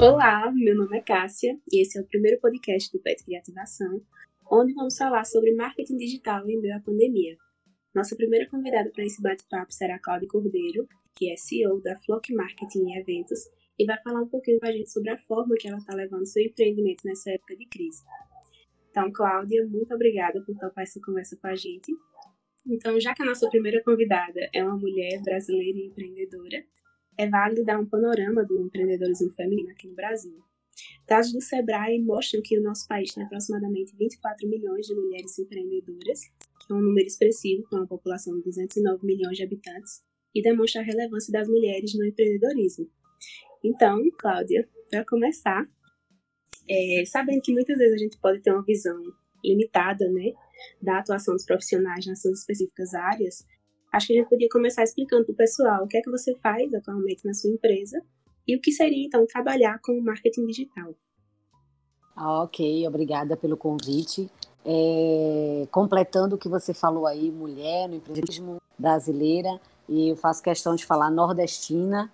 Olá, meu nome é Cássia e esse é o primeiro podcast do PET Criativação, onde vamos falar sobre marketing digital em meio à pandemia. Nossa primeira convidada para esse bate-papo será Cláudia Cordeiro, que é CEO da Flock Marketing e Eventos, e vai falar um pouquinho com a gente sobre a forma que ela está levando seu empreendimento nessa época de crise. Então, Cláudia, muito obrigada por topar essa conversa com a gente. Então, já que a nossa primeira convidada é uma mulher brasileira e empreendedora, é válido dar um panorama do empreendedorismo feminino aqui no Brasil. Dados do Sebrae mostram que o nosso país tem aproximadamente 24 milhões de mulheres empreendedoras, que é um número expressivo com uma população de 209 milhões de habitantes, e demonstra a relevância das mulheres no empreendedorismo. Então, Cláudia, para começar, é, sabendo que muitas vezes a gente pode ter uma visão limitada, né, da atuação dos profissionais nas suas específicas áreas, acho que a gente podia começar explicando para o pessoal o que é que você faz atualmente na sua empresa e o que seria, então, trabalhar com marketing digital. Ah, ok, obrigada pelo convite. É, completando o que você falou aí, mulher no empreendedorismo brasileira, e eu faço questão de falar nordestina,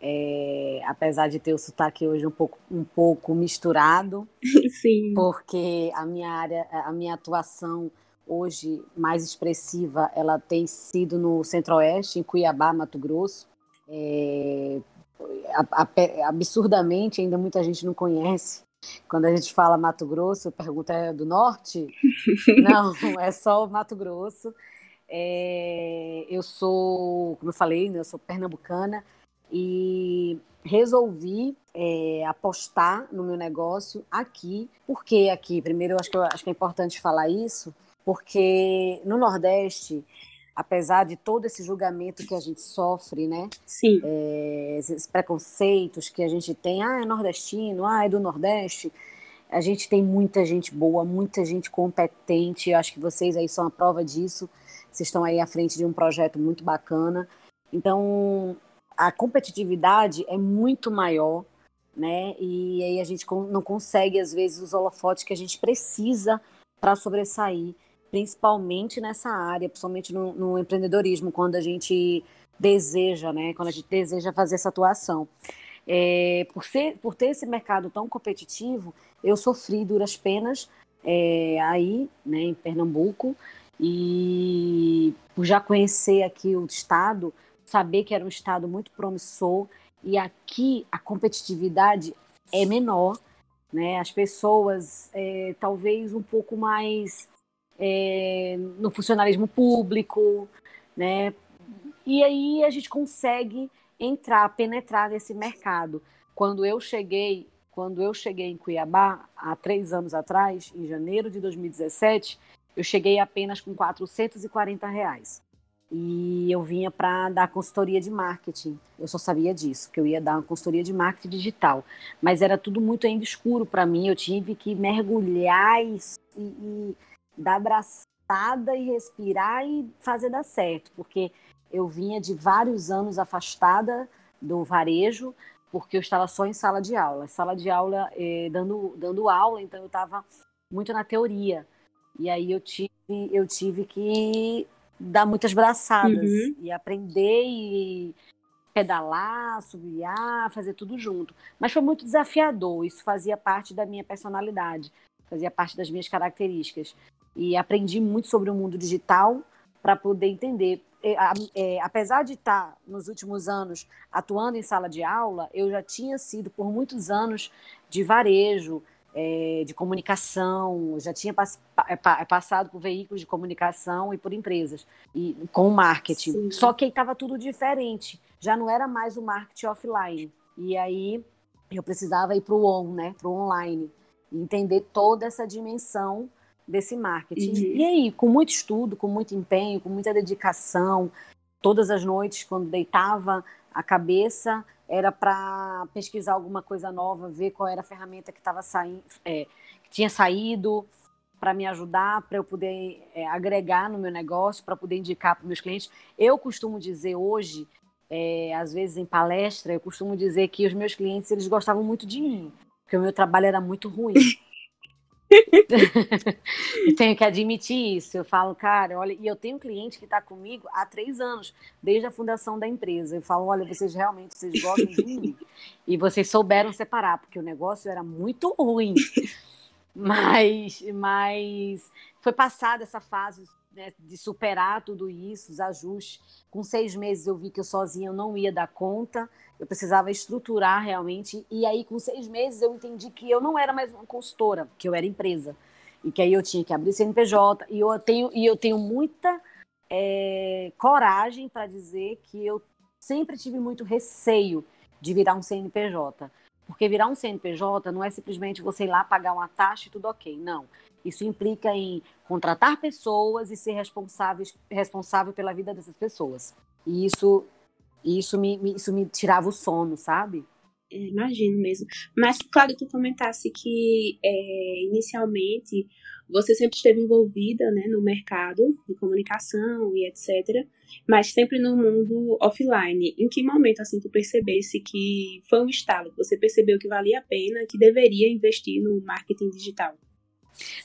é, apesar de ter o sotaque hoje um pouco, um pouco misturado, Sim. porque a minha área, a minha atuação hoje mais expressiva, ela tem sido no Centro-Oeste, em Cuiabá, Mato Grosso. É, absurdamente, ainda muita gente não conhece. Quando a gente fala Mato Grosso, pergunta é do norte? não, é só o Mato Grosso. É, eu sou, como eu falei, né, eu sou pernambucana e resolvi é, apostar no meu negócio aqui. Por que aqui? Primeiro, eu acho que, eu acho que é importante falar isso, porque no Nordeste, apesar de todo esse julgamento que a gente sofre, né? Sim. É, esses preconceitos que a gente tem, ah, é nordestino, ah, é do Nordeste. A gente tem muita gente boa, muita gente competente. Eu acho que vocês aí são a prova disso. Vocês estão aí à frente de um projeto muito bacana. Então, a competitividade é muito maior, né? E aí a gente não consegue, às vezes, os holofotes que a gente precisa para sobressair principalmente nessa área, principalmente no, no, empreendedorismo, quando a gente deseja, né, quando a gente deseja fazer essa atuação. É, por, ser, por ter esse mercado tão competitivo, eu sofri duras penas é, aí, né, em Pernambuco, e por já conhecer aqui o estado, saber que era um estado muito promissor, e aqui a competitividade é menor, né? As pessoas é, talvez um pouco mais é, no funcionalismo público, né? E aí a gente consegue entrar, penetrar nesse mercado. Quando eu cheguei, quando eu cheguei em Cuiabá há três anos atrás, em janeiro de 2017, eu cheguei apenas com 440 reais. E eu vinha para dar consultoria de marketing. Eu só sabia disso, que eu ia dar uma consultoria de marketing digital. Mas era tudo muito ainda escuro para mim. Eu tive que mergulhar e, e, dar abraçada e respirar e fazer dar certo, porque eu vinha de vários anos afastada do varejo, porque eu estava só em sala de aula. Sala de aula eh, dando, dando aula, então eu estava muito na teoria. E aí eu tive, eu tive que dar muitas braçadas uhum. e aprender e pedalar, subiar, fazer tudo junto. Mas foi muito desafiador, isso fazia parte da minha personalidade, fazia parte das minhas características e aprendi muito sobre o mundo digital para poder entender. É, é, apesar de estar nos últimos anos atuando em sala de aula, eu já tinha sido por muitos anos de varejo, é, de comunicação, já tinha pass é, é, passado por veículos de comunicação e por empresas e com marketing. Sim. Só que estava tudo diferente, já não era mais o marketing offline. E aí eu precisava ir para o on, né, para o online, entender toda essa dimensão desse marketing. Uhum. E aí, com muito estudo, com muito empenho, com muita dedicação, todas as noites, quando deitava a cabeça, era para pesquisar alguma coisa nova, ver qual era a ferramenta que estava saindo, é, que tinha saído, para me ajudar, para eu poder é, agregar no meu negócio, para poder indicar para meus clientes. Eu costumo dizer hoje, é, às vezes em palestra, eu costumo dizer que os meus clientes eles gostavam muito de mim, porque o meu trabalho era muito ruim. Eu tenho que admitir isso. Eu falo, cara, olha, e eu tenho um cliente que está comigo há três anos, desde a fundação da empresa. Eu falo, olha, vocês realmente vocês gostam de mim e vocês souberam separar, porque o negócio era muito ruim. Mas, mas foi passada essa fase né, de superar tudo isso, os ajustes. Com seis meses eu vi que eu sozinha eu não ia dar conta, eu precisava estruturar realmente. E aí, com seis meses, eu entendi que eu não era mais uma consultora, que eu era empresa. E que aí eu tinha que abrir CNPJ. E eu tenho, e eu tenho muita é, coragem para dizer que eu sempre tive muito receio de virar um CNPJ. Porque virar um CNPJ não é simplesmente você ir lá pagar uma taxa e tudo ok. Não. Isso implica em contratar pessoas e ser responsáveis, responsável pela vida dessas pessoas. E isso, isso, me, isso me tirava o sono, sabe? É, imagino mesmo. Mas, claro, tu comentasse que é, inicialmente você sempre esteve envolvida né, no mercado de comunicação e etc., mas sempre no mundo offline. Em que momento assim tu percebesse que foi um estalo, você percebeu que valia a pena, que deveria investir no marketing digital?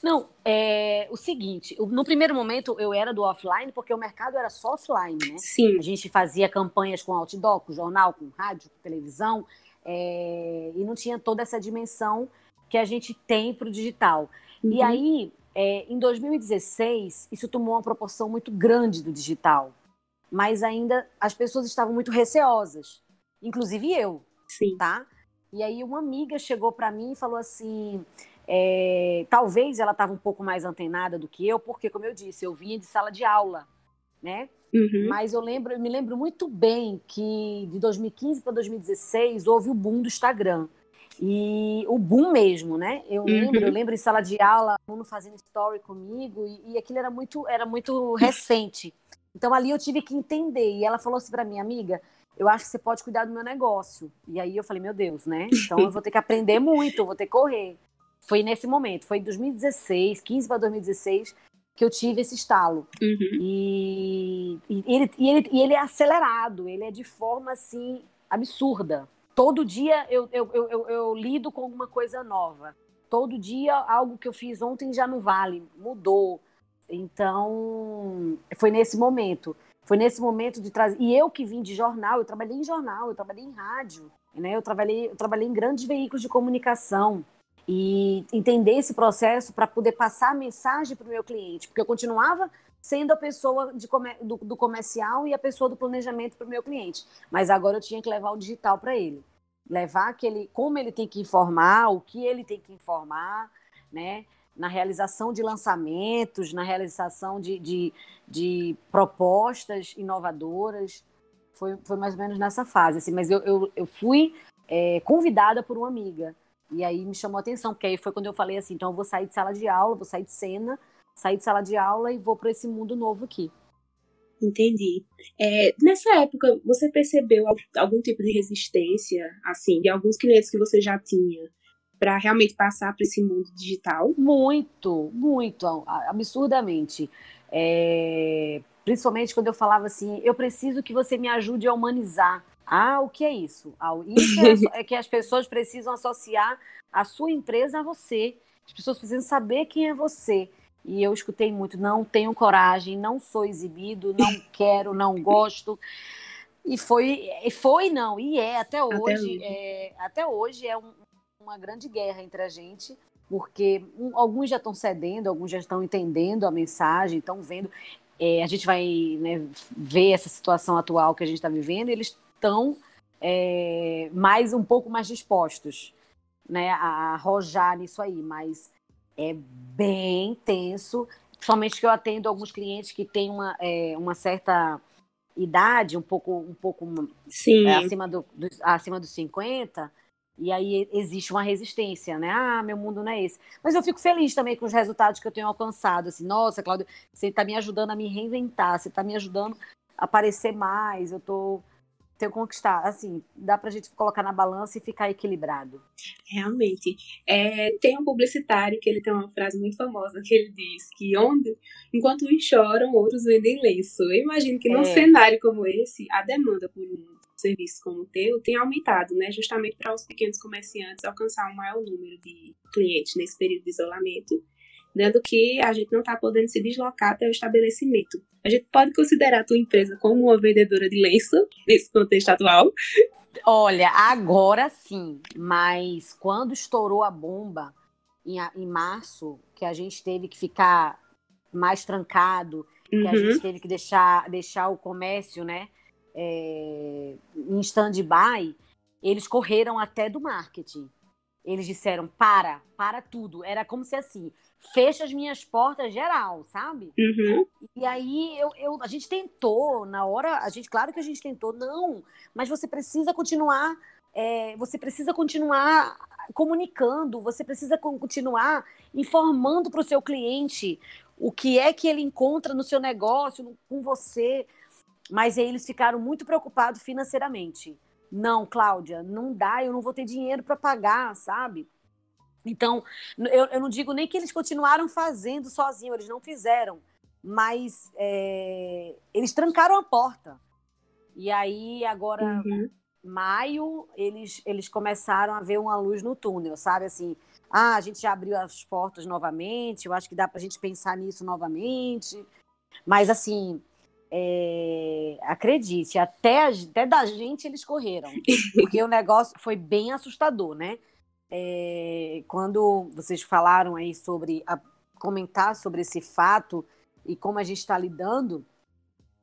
Não, é o seguinte, no primeiro momento eu era do offline porque o mercado era só offline, né? Sim. A gente fazia campanhas com outdoor, com jornal, com rádio, com televisão, é, e não tinha toda essa dimensão que a gente tem para o digital. Uhum. E aí, é, em 2016, isso tomou uma proporção muito grande do digital, mas ainda as pessoas estavam muito receosas, inclusive eu, Sim. tá? E aí uma amiga chegou para mim e falou assim, é, talvez ela estava um pouco mais antenada do que eu, porque, como eu disse, eu vinha de sala de aula, né? Uhum. Mas eu lembro, eu me lembro muito bem que de 2015 para 2016 houve o boom do Instagram. E o boom mesmo, né? Eu uhum. lembro, eu lembro em sala de aula, aluno fazendo story comigo, e, e aquilo era muito, era muito recente. Então ali eu tive que entender. E ela falou assim para minha amiga: eu acho que você pode cuidar do meu negócio. E aí eu falei, meu Deus, né? Então eu vou ter que aprender muito, eu vou ter que correr. Foi nesse momento, foi em 2016, 15 para 2016, que eu tive esse estalo. Uhum. E, e, ele, e, ele, e ele é acelerado, ele é de forma assim absurda. Todo dia eu, eu, eu, eu, eu lido com alguma coisa nova. Todo dia algo que eu fiz ontem já não vale, mudou. Então, foi nesse momento. Foi nesse momento de trazer. E eu que vim de jornal, eu trabalhei em jornal, eu trabalhei em rádio, né? eu, trabalhei, eu trabalhei em grandes veículos de comunicação e entender esse processo para poder passar a mensagem para o meu cliente, porque eu continuava sendo a pessoa comer, do, do, comercial e a pessoa do planejamento para o meu cliente, mas agora eu tinha que levar o digital para ele, levar aquele, como ele tem que informar, o que ele tem que informar, né? Na realização de lançamentos, na realização de, de, de propostas inovadoras, foi, foi mais ou menos nessa fase, assim, mas eu, eu, eu fui é, convidada por uma amiga e aí me chamou a atenção, porque aí foi quando eu falei assim, então eu vou sair de sala de aula, vou sair de cena, sair de sala de aula e vou para esse mundo novo aqui. Entendi. É, nessa época, você percebeu algum tipo de resistência, assim, de alguns clientes que você já tinha, para realmente passar para esse mundo digital? Muito, muito, absurdamente. É, principalmente quando eu falava assim, eu preciso que você me ajude a humanizar ah, o que é isso? Ah, isso é, é que as pessoas precisam associar a sua empresa a você. As pessoas precisam saber quem é você. E eu escutei muito, não tenho coragem, não sou exibido, não quero, não gosto. E foi, foi não, e é até hoje, até hoje é, até hoje é um, uma grande guerra entre a gente, porque um, alguns já estão cedendo, alguns já estão entendendo a mensagem, estão vendo. É, a gente vai né, ver essa situação atual que a gente está vivendo, e eles estão é, mais um pouco mais dispostos né, a arrojar nisso aí, mas é bem tenso, principalmente que eu atendo alguns clientes que têm uma, é, uma certa idade, um pouco, um pouco é, acima, do, do, acima dos 50, e aí existe uma resistência, né? Ah, meu mundo não é esse. Mas eu fico feliz também com os resultados que eu tenho alcançado. Assim, nossa, Cláudio, você está me ajudando a me reinventar, você está me ajudando a aparecer mais, eu estou ter conquistar. Assim, dá pra gente colocar na balança e ficar equilibrado. Realmente. É, tem um publicitário que ele tem uma frase muito famosa que ele diz que onde, enquanto uns choram, outros vendem lenço. Eu imagino que num é. cenário como esse, a demanda por um serviços como o teu tem aumentado, né? Justamente para os pequenos comerciantes alcançar um maior número de clientes nesse período de isolamento, dando que a gente não está podendo se deslocar até o estabelecimento. A gente pode considerar a tua empresa como uma vendedora de lenço nesse contexto atual? Olha, agora sim, mas quando estourou a bomba em, em março, que a gente teve que ficar mais trancado, que uhum. a gente teve que deixar, deixar o comércio, né, é, em stand-by, eles correram até do marketing. Eles disseram, para, para tudo. Era como se assim, fecha as minhas portas geral, sabe? Uhum. E aí eu, eu, a gente tentou, na hora, a gente, claro que a gente tentou, não, mas você precisa continuar, é, você precisa continuar comunicando, você precisa continuar informando para o seu cliente o que é que ele encontra no seu negócio, com você. Mas aí eles ficaram muito preocupados financeiramente. Não, Cláudia, não dá, eu não vou ter dinheiro para pagar, sabe? Então, eu, eu, não digo nem que eles continuaram fazendo sozinhos, eles não fizeram, mas é, eles trancaram a porta. E aí, agora, uhum. maio, eles, eles começaram a ver uma luz no túnel, sabe? Assim, ah, a gente já abriu as portas novamente, eu acho que dá para a gente pensar nisso novamente. Mas, assim, é, acredite, até, até da gente eles correram, porque o negócio foi bem assustador, né? É, quando vocês falaram aí sobre a, comentar sobre esse fato e como a gente está lidando,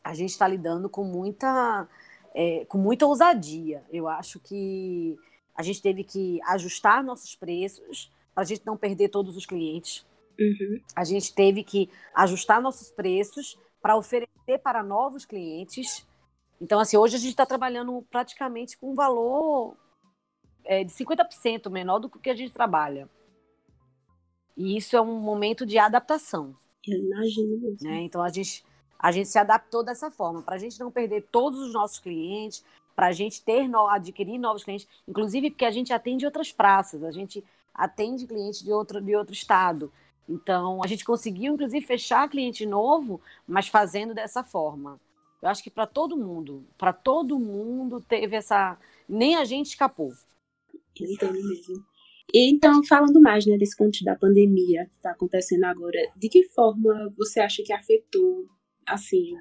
a gente está lidando com muita, é, com muita ousadia. Eu acho que a gente teve que ajustar nossos preços, para a gente não perder todos os clientes. Uhum. A gente teve que ajustar nossos preços para oferecer para novos clientes. Então, assim, hoje a gente está trabalhando praticamente com um valor é, de 50% menor do que a gente trabalha. E isso é um momento de adaptação. Eu imagino. Né? Então, a gente, a gente se adaptou dessa forma, para a gente não perder todos os nossos clientes, para a gente ter adquirir novos clientes, inclusive porque a gente atende outras praças, a gente atende clientes de outro, de outro estado. Então, a gente conseguiu, inclusive, fechar cliente novo, mas fazendo dessa forma. Eu acho que para todo mundo, para todo mundo teve essa. Nem a gente escapou. Entendo mesmo. Então, falando mais né, desse contexto da pandemia que está acontecendo agora, de que forma você acha que afetou, assim,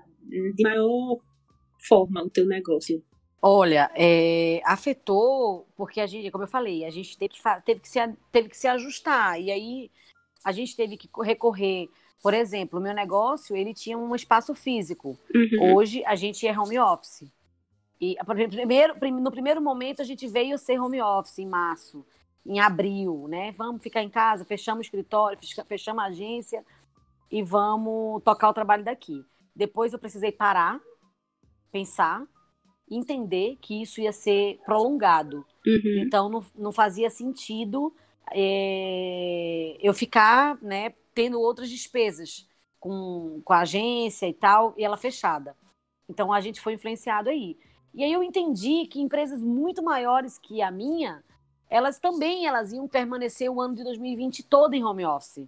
de maior forma o teu negócio? Olha, é, afetou porque a gente, como eu falei, a gente teve que, teve, que se, teve que se ajustar. E aí a gente teve que recorrer. Por exemplo, o meu negócio ele tinha um espaço físico. Uhum. Hoje a gente é home office. E primeiro, no primeiro momento a gente veio ser home office em março, em abril, né? Vamos ficar em casa, fechamos o escritório, fechamos a agência e vamos tocar o trabalho daqui. Depois eu precisei parar, pensar entender que isso ia ser prolongado. Uhum. Então, não, não fazia sentido é, eu ficar né, tendo outras despesas com, com a agência e tal, e ela fechada. Então, a gente foi influenciado aí. E aí eu entendi que empresas muito maiores que a minha, elas também elas iam permanecer o ano de 2020 todo em home office.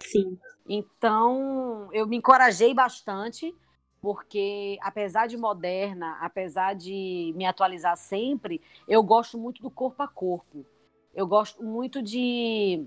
Sim. Então, eu me encorajei bastante porque apesar de moderna, apesar de me atualizar sempre, eu gosto muito do corpo a corpo. Eu gosto muito de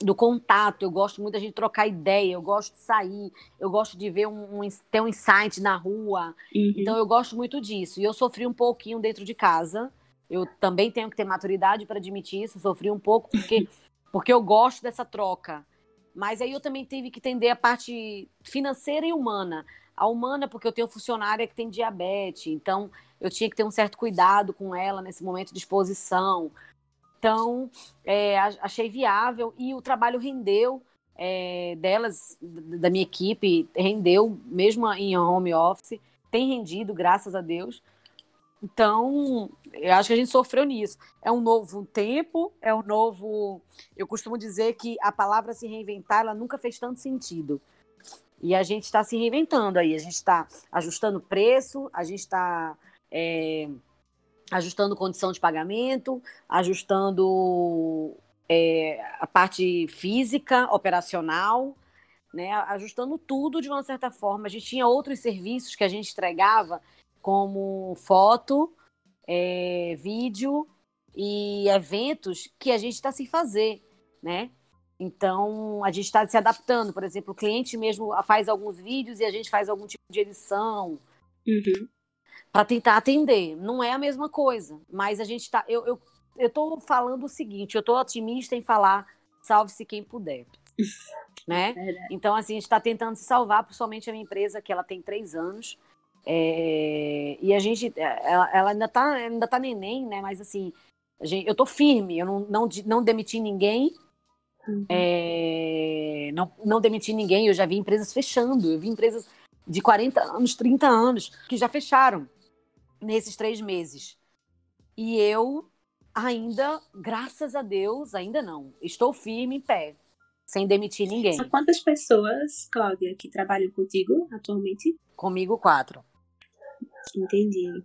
do contato, eu gosto muito da gente trocar ideia, eu gosto de sair, eu gosto de ver um, um ter um insight na rua. Uhum. Então eu gosto muito disso. E eu sofri um pouquinho dentro de casa. Eu também tenho que ter maturidade para admitir isso, sofri um pouco porque porque eu gosto dessa troca. Mas aí eu também tive que entender a parte financeira e humana. A humana, porque eu tenho funcionária que tem diabetes, então eu tinha que ter um certo cuidado com ela nesse momento de exposição. Então, é, achei viável e o trabalho rendeu é, delas, da minha equipe, rendeu, mesmo em home office, tem rendido, graças a Deus. Então, eu acho que a gente sofreu nisso. É um novo tempo, é um novo. Eu costumo dizer que a palavra se reinventar, ela nunca fez tanto sentido. E a gente está se reinventando aí, a gente está ajustando preço, a gente está é, ajustando condição de pagamento, ajustando é, a parte física, operacional, né, ajustando tudo de uma certa forma. A gente tinha outros serviços que a gente entregava, como foto, é, vídeo e eventos que a gente está sem fazer, né? Então, a gente está se adaptando. Por exemplo, o cliente mesmo faz alguns vídeos e a gente faz algum tipo de edição Uhum. Para tentar atender. Não é a mesma coisa, mas a gente está. Eu, eu, eu tô falando o seguinte: eu estou otimista em falar salve-se quem puder. né? Verdade. Então, assim, a gente está tentando se salvar, principalmente a minha empresa, que ela tem três anos. É, e a gente, ela, ela ainda tá, ainda tá neném, né? Mas assim, gente, eu tô firme, eu não, não, não demiti ninguém, Uhum. é, não, não demiti ninguém, eu já vi empresas fechando, eu vi empresas de 40 anos, 30 anos, que já fecharam nesses três meses. E eu ainda, graças a Deus, ainda não, estou firme em pé, sem demitir ninguém. São quantas pessoas, Cláudia, que trabalham contigo atualmente? Comigo, quatro. Entendi.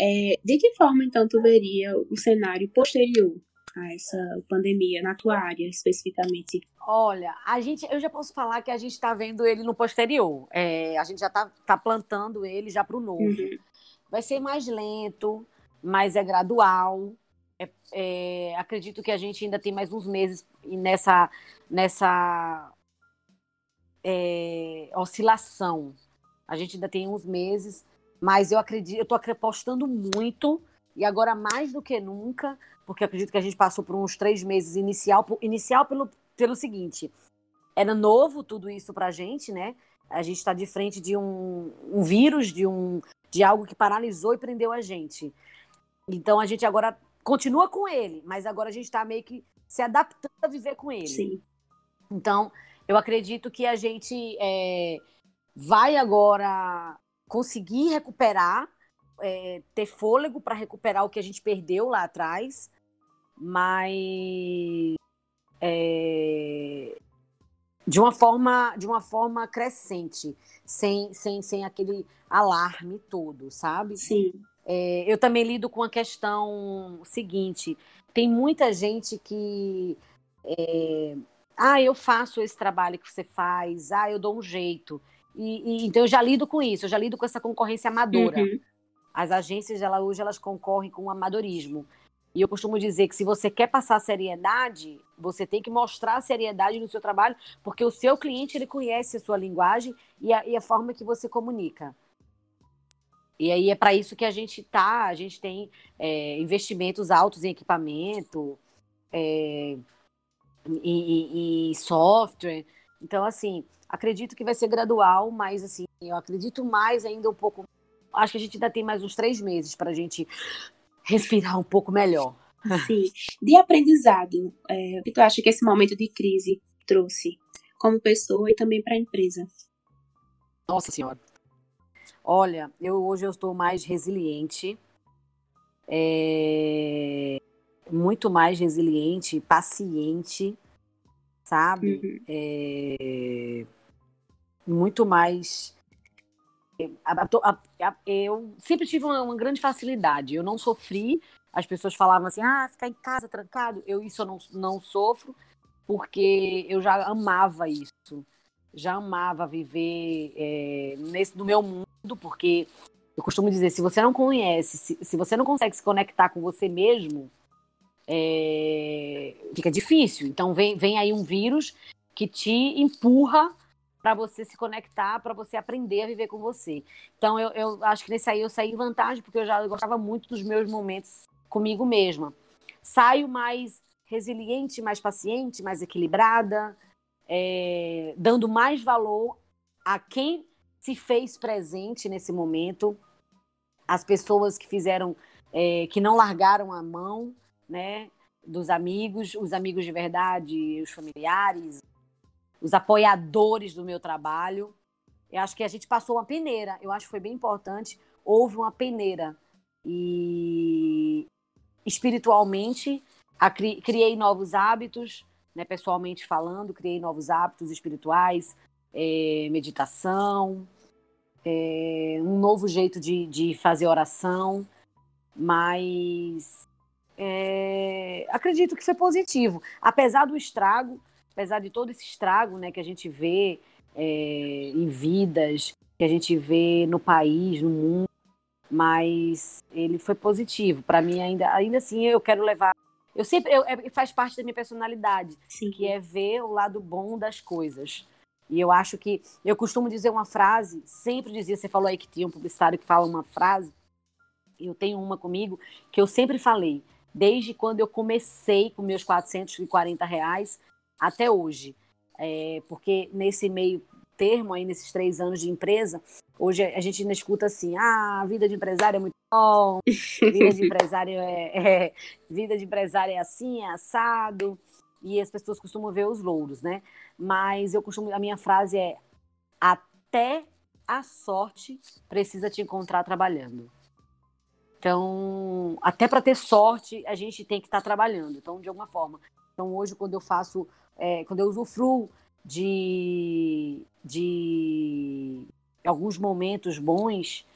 É, de que forma, então, tu veria o cenário posterior a essa pandemia, na tua área especificamente? Olha, a gente, eu já posso falar que a gente está vendo ele no posterior. É, a gente já está tá plantando ele já para o novo. Uhum. Vai ser mais lento, mas é gradual. É- é, acredito que a gente ainda tem mais uns meses nessa, nessa é, oscilação. A gente ainda tem uns meses, mas eu acredito, eu estou apostando muito e agora mais do que nunca, porque acredito que a gente passou por uns três meses inicial, inicial pelo, pelo seguinte, era novo tudo isso para a gente, né? A gente está de frente de um, um vírus, de um de algo que paralisou e prendeu a gente. Então a gente agora continua com ele, mas agora a gente está meio que se adaptando a viver com ele. Sim. Então, eu acredito que a gente é, vai agora conseguir recuperar, é, ter fôlego para recuperar o que a gente perdeu lá atrás, mas é, de uma forma de uma forma crescente, sem, sem, sem aquele alarme todo, sabe? Sim. É, eu também lido com a questão seguinte: tem muita gente que. é, ah, eu faço esse trabalho que você faz, ah, eu dou um jeito. E, e- então eu já lido com isso, eu já lido com essa concorrência amadora. Uhum. As agências, ela, hoje, elas concorrem com o amadorismo. E eu costumo dizer que se você quer passar seriedade, você tem que mostrar seriedade no seu trabalho, porque o seu cliente, ele conhece a sua linguagem e a, e a forma que você comunica. E aí é para isso que a gente tá, a gente tem é, investimentos altos em equipamento, é, em- em software. Então, assim, acredito que vai ser gradual, mas assim, eu acredito mais ainda um pouco. Acho que a gente ainda tem mais uns três meses para a gente respirar um pouco melhor. Sim. De aprendizado, é, o que tu acha que esse momento de crise trouxe como pessoa e também para a empresa? Nossa Senhora. Olha, eu hoje eu estou mais resiliente, é, muito mais resiliente, paciente, sabe? Uhum. É, muito mais. Eu sempre tive uma, uma grande facilidade. Eu não sofri. As pessoas falavam assim: ah, ficar em casa trancado. Eu isso eu não, não sofro, porque eu já amava isso. Já amava viver é, nesse, no meu mundo, porque eu costumo dizer: se você não conhece, se, se você não consegue se conectar com você mesmo, é, fica difícil. Então, vem, vem aí um vírus que te empurra para você se conectar, para você aprender a viver com você. Então, eu, eu acho que nesse aí eu saí em vantagem, porque eu já gostava muito dos meus momentos comigo mesma. Saio mais resiliente, mais paciente, mais equilibrada, é, dando mais valor a quem se fez presente nesse momento, as pessoas que fizeram, é, que não largaram a mão, né, dos amigos, os amigos de verdade, os familiares, os apoiadores do meu trabalho. Eu acho que a gente passou uma peneira, eu acho que foi bem importante. Houve uma peneira e espiritualmente cri- criei novos hábitos, né, pessoalmente falando, criei novos hábitos espirituais, eh, meditação, eh, um novo jeito de, de fazer oração, mas é, acredito que foi positivo. Apesar do estrago, apesar de todo esse estrago né, que a gente vê é, em vidas, que a gente vê no país, no mundo, mas ele foi positivo. Para mim, ainda, ainda assim, eu quero levar. Eu sempre. Eu, é, faz parte da minha personalidade, Sim. que é ver o lado bom das coisas. E eu acho que. Eu costumo dizer uma frase, sempre dizia, você falou aí que tinha um publicitário que fala uma frase, eu tenho uma comigo, que eu sempre falei, desde quando eu comecei com meus 440 reais até hoje. É, porque nesse meio termo aí, nesses três anos de empresa, hoje a gente ainda escuta assim, ah, a vida de empresário é muito bom, vida de empresário é, é, vida de empresário é assim, é assado, e as pessoas costumam ver os louros, né? Mas eu costumo, a minha frase é até a sorte precisa te encontrar trabalhando. Então, até para ter sorte, a gente tem que estar tá trabalhando. Então, de alguma forma. Então, hoje, quando eu faço, é, quando eu usufruo de, de alguns momentos bons,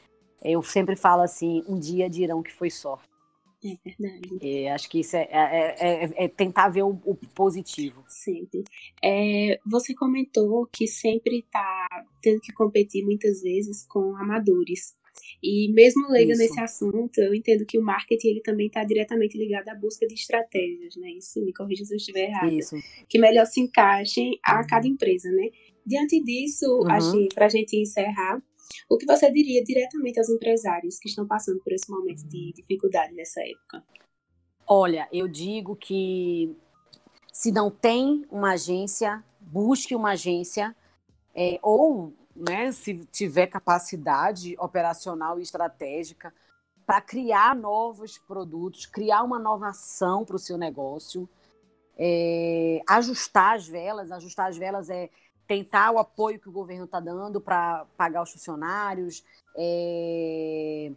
eu sempre falo assim: um dia dirão que foi sorte. É verdade. É, acho que isso é, é, é, é tentar ver o, o, positivo. Sempre. É, você comentou que sempre está tendo que competir muitas vezes com amadores. E mesmo leiga Isso. nesse assunto, eu entendo que o marketing ele também está diretamente ligado à busca de estratégias, né? Isso me corrija se eu estiver errado. Isso. Que melhor se encaixem a cada empresa, né? Diante disso, uhum. para a gente encerrar, o que você diria diretamente aos empresários que estão passando por esse momento de dificuldade nessa época? Olha, eu digo que se não tem uma agência, busque uma agência é, ou né, se tiver capacidade operacional e estratégica para criar novos produtos, criar uma nova ação para o seu negócio, é, ajustar as velas. Ajustar as velas é tentar o apoio que o governo está dando para pagar os funcionários, é,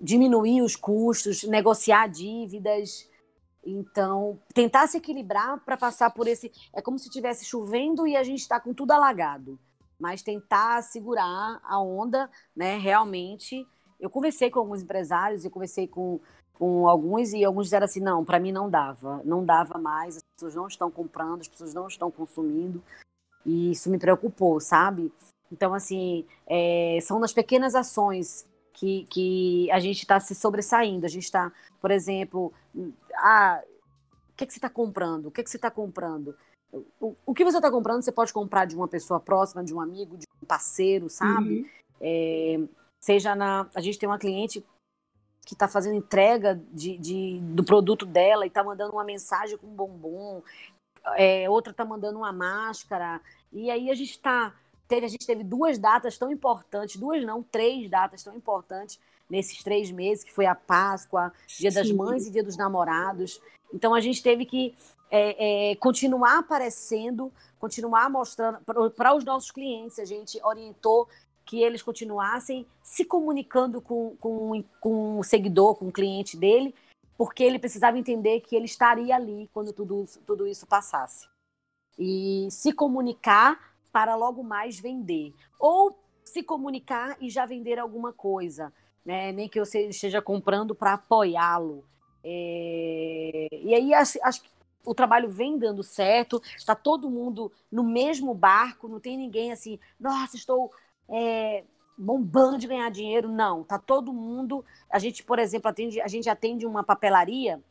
diminuir os custos, negociar dívidas. Então, tentar se equilibrar para passar por esse. É como se estivesse chovendo e a gente está com tudo alagado mas tentar segurar a onda, né? Realmente, eu conversei com alguns empresários, eu conversei com, com alguns e alguns disseram assim, não, para mim não dava, não dava mais, as pessoas não estão comprando, as pessoas não estão consumindo e isso me preocupou, sabe? Então, assim, é, são nas pequenas ações que, que a gente está se sobressaindo. A gente está, por exemplo, ah, o que, é que você está comprando? O que, é que você está comprando? O, o que você está comprando, você pode comprar de uma pessoa próxima, de um amigo, de um parceiro, sabe? Uhum. É, seja na. A gente tem uma cliente que está fazendo entrega de, de, do produto dela e está mandando uma mensagem com um bombom, é, outra está mandando uma máscara. E aí a gente está. Teve, a gente teve duas datas tão importantes, duas não, três datas tão importantes nesses três meses, que foi a Páscoa, Dia Sim. das Mães e Dia dos Namorados. Então a gente teve que é, é, continuar aparecendo, continuar mostrando para os nossos clientes. A gente orientou que eles continuassem se comunicando com, com, com o seguidor, com o cliente dele, porque ele precisava entender que ele estaria ali quando tudo, tudo isso passasse. E se comunicar para logo mais vender. Ou se comunicar e já vender alguma coisa. Né? Nem que eu esteja comprando para apoiá-lo. É... E aí acho, acho que o trabalho vem dando certo, está todo mundo no mesmo barco, não tem ninguém assim, nossa, estou é, bombando de ganhar dinheiro. Não, tá todo mundo. A gente, por exemplo, atende, a gente atende uma papelaria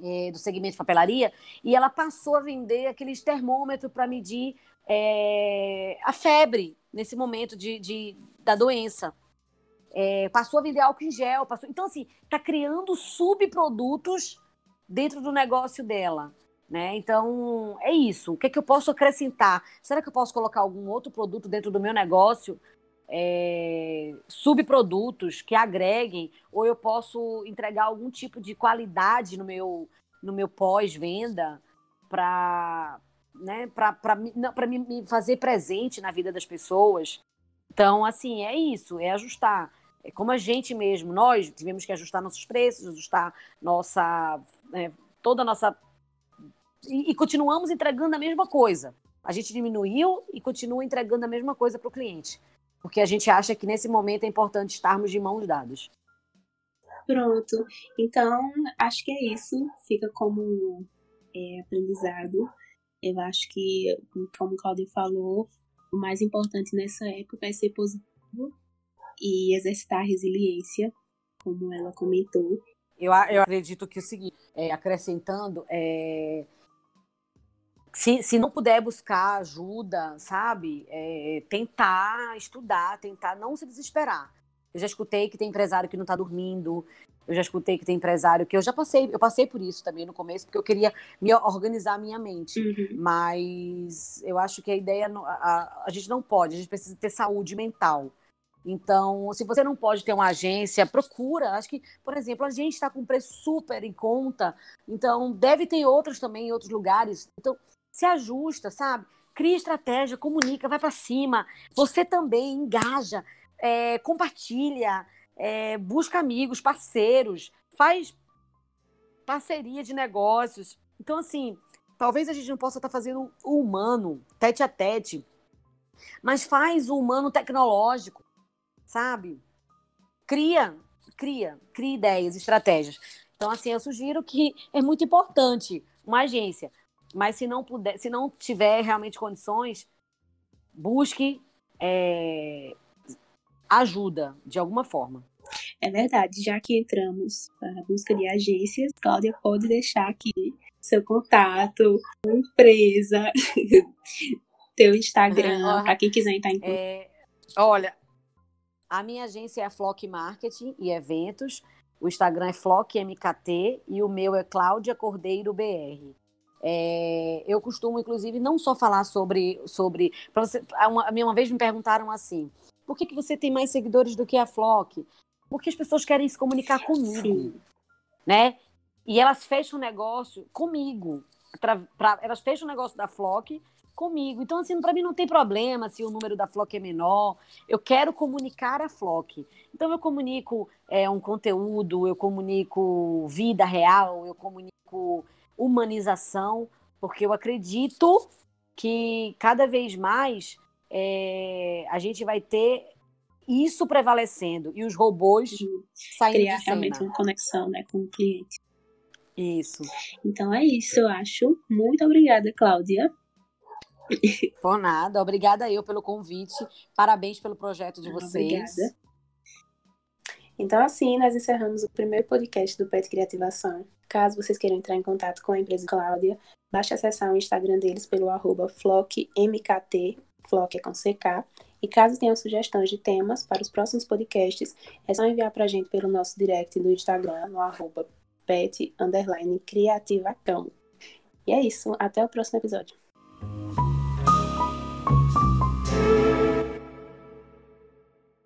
é, do segmento de papelaria e ela passou a vender aqueles termômetros para medir é, a febre nesse momento de, de da doença. É, passou a vender álcool em gel, passou... então assim, está criando subprodutos dentro do negócio dela. Né? Então, é isso. O que, é que eu posso acrescentar? Será que eu posso colocar algum outro produto dentro do meu negócio? É, subprodutos que agreguem, ou eu posso entregar algum tipo de qualidade no meu, no meu pós-venda para né, para me, me fazer presente na vida das pessoas. Então, assim, é isso, é ajustar. É como a gente mesmo, nós tivemos que ajustar nossos preços, ajustar nossa é, toda a nossa. E, e, continuamos entregando a mesma coisa. A gente diminuiu e continua entregando a mesma coisa para o cliente. Porque a gente acha que nesse momento é importante estarmos de mãos dadas. Pronto. Então, acho que é isso. Fica como é, aprendizado. Eu acho que, como o Claudio falou, o mais importante nessa época é ser positivo e exercitar a resiliência, como ela comentou. Eu, eu acredito que o seguinte, é, acrescentando, é, se, se não puder buscar ajuda, sabe, é, tentar estudar, tentar não se desesperar. Eu já escutei que tem empresário que não está dormindo, eu já escutei que tem empresário que eu já passei, eu passei por isso também no começo, porque eu queria me organizar a minha mente. Uhum. Mas eu acho que a ideia, a, a, a gente não pode, a gente precisa ter saúde mental. Então, se você não pode ter uma agência, procura. Acho que, por exemplo, a gente está com preço super em conta, então deve ter outros também em outros lugares. Então, se ajusta, sabe? Cria estratégia, comunica, vai para cima. Você também engaja, é, compartilha, é, busca amigos, parceiros, faz parceria de negócios. Então, assim, talvez a gente não possa estar tá fazendo o humano, tete a tete, mas faz o humano tecnológico, sabe? Cria, cria, cria ideias, estratégias. Então, assim, eu sugiro que é muito importante uma agência, mas se não puder, se não tiver realmente condições, busque é, ajuda de alguma forma. É verdade, já que entramos para a busca de agências, Cláudia pode deixar aqui seu contato, empresa, teu Instagram, para quem quiser entrar em contato. É, olha, a minha agência é a Flock Marketing e Eventos. O Instagram é FlockMKT e o meu é Cláudia Cordeiro BR. É, eu costumo, inclusive, não só falar sobre. sobre você, uma, uma vez me perguntaram assim: por que, que você tem mais seguidores do que a Flock? Porque as pessoas querem se comunicar comigo, Sim. né? E elas fecham o negócio comigo. Pra, pra, elas fecham o negócio da Flock comigo. Então, assim, para mim não tem problema se o número da Flock é menor. Eu quero comunicar a Flock. Então, eu comunico é, um conteúdo, eu comunico vida real, eu comunico humanização, porque eu acredito que cada vez mais é, a gente vai ter isso prevalecendo e os robôs saindo Criar de cena. realmente uma conexão né, com o cliente. Isso. Então é isso, eu acho. Muito obrigada, Cláudia. Por nada. Obrigada eu pelo convite. Parabéns pelo projeto de vocês. Obrigada. Então, assim, nós encerramos o primeiro podcast do Pet Criativação. Caso vocês queiram entrar em contato com a empresa Cláudia, basta acessar o Instagram deles pelo arroba flockmkt, flock é com CK. E caso tenham sugestões de temas para os próximos podcasts, é só enviar para a gente pelo nosso direct do Instagram, no arroba pet, criativacão. E é isso, até o próximo episódio.